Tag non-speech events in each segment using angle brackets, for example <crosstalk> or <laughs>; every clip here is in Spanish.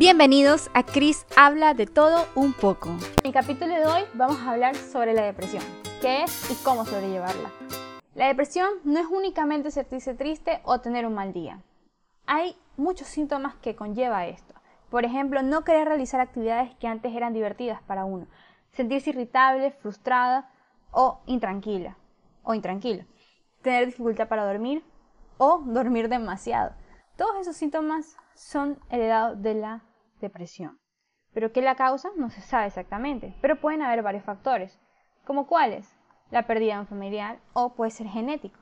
Bienvenidos a Chris Habla de todo un poco. En el capítulo de hoy vamos a hablar sobre la depresión, qué es y cómo sobrellevarla. La depresión no es únicamente sentirse triste o tener un mal día. Hay muchos síntomas que conlleva esto. Por ejemplo, no querer realizar actividades que antes eran divertidas para uno, sentirse irritable, frustrada o intranquila o intranquilo, tener dificultad para dormir o dormir demasiado. Todos esos síntomas son heredados de la depresión. Pero qué la causa no se sabe exactamente, pero pueden haber varios factores. ¿Como cuáles? La pérdida de un familiar o puede ser genético.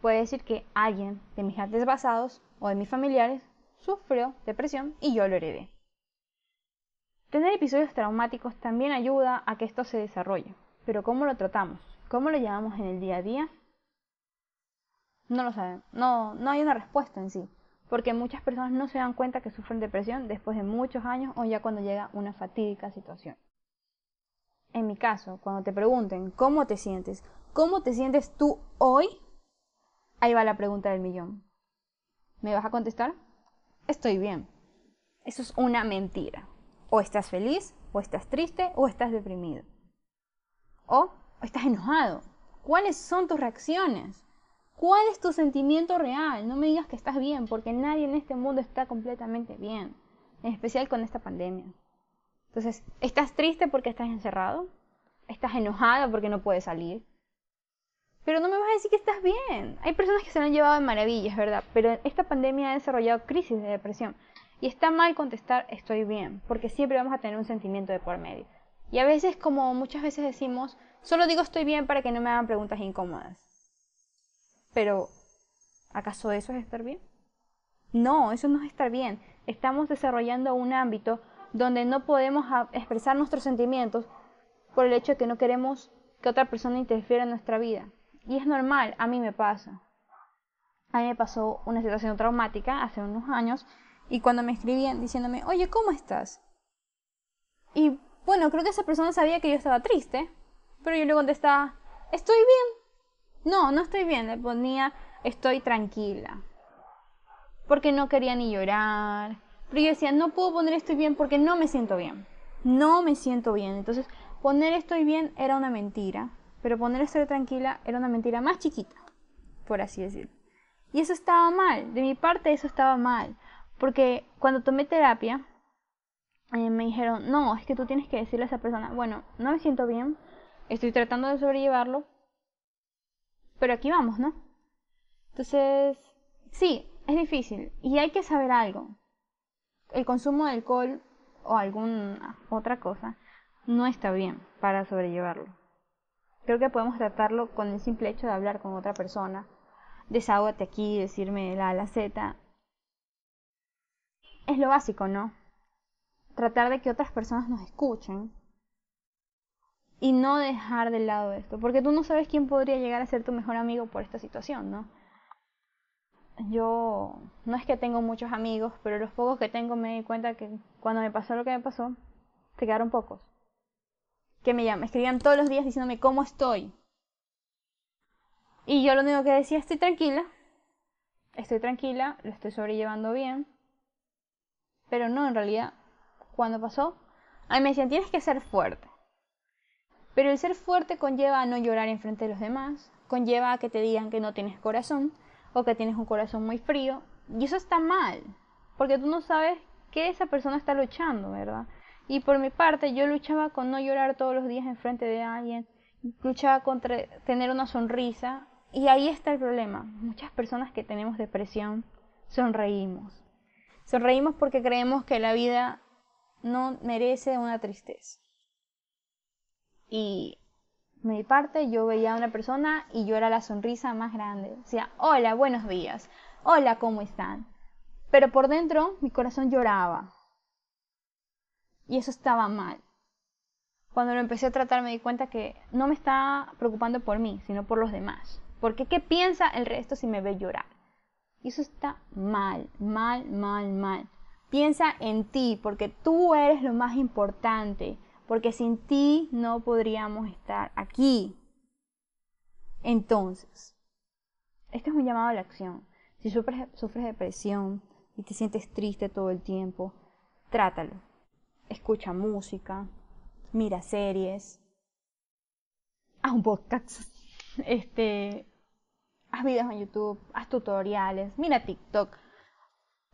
Puede decir que alguien de mis antepasados o de mis familiares sufrió depresión y yo lo heredé. Tener episodios traumáticos también ayuda a que esto se desarrolle, pero ¿cómo lo tratamos? ¿Cómo lo llevamos en el día a día? No lo saben, no, no hay una respuesta en sí porque muchas personas no se dan cuenta que sufren depresión después de muchos años o ya cuando llega una fatídica situación. En mi caso, cuando te pregunten cómo te sientes, cómo te sientes tú hoy, ahí va la pregunta del millón. ¿Me vas a contestar? Estoy bien. Eso es una mentira. O estás feliz, o estás triste, o estás deprimido. O estás enojado. ¿Cuáles son tus reacciones? ¿Cuál es tu sentimiento real? No me digas que estás bien, porque nadie en este mundo está completamente bien, en especial con esta pandemia. Entonces, ¿estás triste porque estás encerrado? ¿Estás enojado porque no puedes salir? Pero no me vas a decir que estás bien. Hay personas que se lo han llevado de maravillas, ¿verdad? Pero esta pandemia ha desarrollado crisis de depresión. Y está mal contestar estoy bien, porque siempre vamos a tener un sentimiento de por medio. Y a veces, como muchas veces decimos, solo digo estoy bien para que no me hagan preguntas incómodas. Pero, ¿acaso eso es estar bien? No, eso no es estar bien. Estamos desarrollando un ámbito donde no podemos expresar nuestros sentimientos por el hecho de que no queremos que otra persona interfiera en nuestra vida. Y es normal, a mí me pasa. A mí me pasó una situación traumática hace unos años y cuando me escribían diciéndome, oye, ¿cómo estás? Y bueno, creo que esa persona sabía que yo estaba triste, pero yo le contestaba, estoy bien. No, no estoy bien, le ponía estoy tranquila. Porque no quería ni llorar. Pero yo decía, no puedo poner estoy bien porque no me siento bien. No me siento bien. Entonces, poner estoy bien era una mentira. Pero poner estoy tranquila era una mentira más chiquita, por así decirlo. Y eso estaba mal. De mi parte, eso estaba mal. Porque cuando tomé terapia, eh, me dijeron, no, es que tú tienes que decirle a esa persona, bueno, no me siento bien, estoy tratando de sobrellevarlo, pero aquí vamos, ¿no? Entonces, sí, es difícil y hay que saber algo. El consumo de alcohol o alguna otra cosa no está bien para sobrellevarlo. Creo que podemos tratarlo con el simple hecho de hablar con otra persona. Desahógate aquí, decirme la A la Z. Es lo básico, ¿no? Tratar de que otras personas nos escuchen y no dejar de lado esto, porque tú no sabes quién podría llegar a ser tu mejor amigo por esta situación, ¿no? Yo no es que tengo muchos amigos, pero los pocos que tengo me di cuenta que cuando me pasó lo que me pasó, quedaron pocos. Que me llaman, escribían todos los días diciéndome cómo estoy. Y yo lo único que decía, estoy tranquila, estoy tranquila, lo estoy sobrellevando bien. Pero no, en realidad, cuando pasó, a mí me decían, tienes que ser fuerte. Pero el ser fuerte conlleva a no llorar en frente de los demás, conlleva a que te digan que no tienes corazón o que tienes un corazón muy frío. Y eso está mal, porque tú no sabes qué esa persona está luchando, ¿verdad? Y por mi parte, yo luchaba con no llorar todos los días en frente de alguien, luchaba contra tener una sonrisa. Y ahí está el problema. Muchas personas que tenemos depresión sonreímos. Sonreímos porque creemos que la vida no merece una tristeza. Y mi parte yo veía a una persona y yo era la sonrisa más grande. Decía, hola, buenos días. Hola, ¿cómo están? Pero por dentro mi corazón lloraba. Y eso estaba mal. Cuando lo empecé a tratar me di cuenta que no me estaba preocupando por mí, sino por los demás. Porque ¿qué piensa el resto si me ve llorar? Y eso está mal, mal, mal, mal. Piensa en ti, porque tú eres lo más importante porque sin ti no podríamos estar aquí. Entonces, este es un llamado a la acción. Si sufres, depresión y te sientes triste todo el tiempo, trátalo. Escucha música, mira series, haz un podcast, <laughs> este, haz videos en YouTube, haz tutoriales, mira TikTok,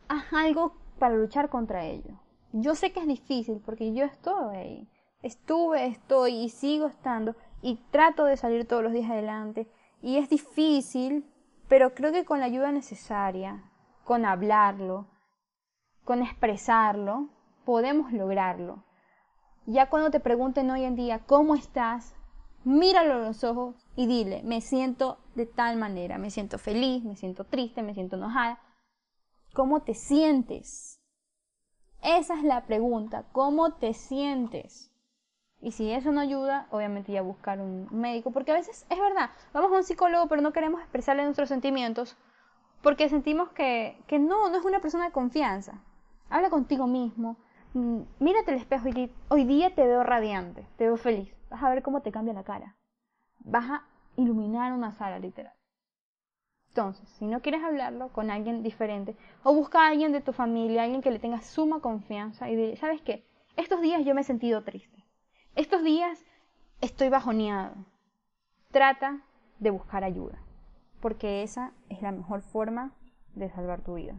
haz algo para luchar contra ello. Yo sé que es difícil porque yo estoy ahí. Estuve, estoy y sigo estando y trato de salir todos los días adelante. Y es difícil, pero creo que con la ayuda necesaria, con hablarlo, con expresarlo, podemos lograrlo. Ya cuando te pregunten hoy en día cómo estás, míralo a los ojos y dile, me siento de tal manera, me siento feliz, me siento triste, me siento enojada. ¿Cómo te sientes? Esa es la pregunta, ¿cómo te sientes? Y si eso no ayuda, obviamente ya buscar un médico, porque a veces es verdad, vamos a un psicólogo pero no queremos expresarle nuestros sentimientos porque sentimos que, que no, no es una persona de confianza. Habla contigo mismo, mm, mírate el espejo y hoy día te veo radiante, te veo feliz, vas a ver cómo te cambia la cara, vas a iluminar una sala literal. Entonces, si no quieres hablarlo con alguien diferente, o busca a alguien de tu familia, alguien que le tenga suma confianza y ¿sabes qué? Estos días yo me he sentido triste. Estos días estoy bajoneado. Trata de buscar ayuda, porque esa es la mejor forma de salvar tu vida.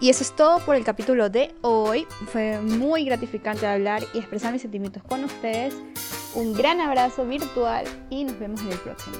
Y eso es todo por el capítulo de hoy. Fue muy gratificante hablar y expresar mis sentimientos con ustedes. Un gran abrazo virtual y nos vemos en el próximo.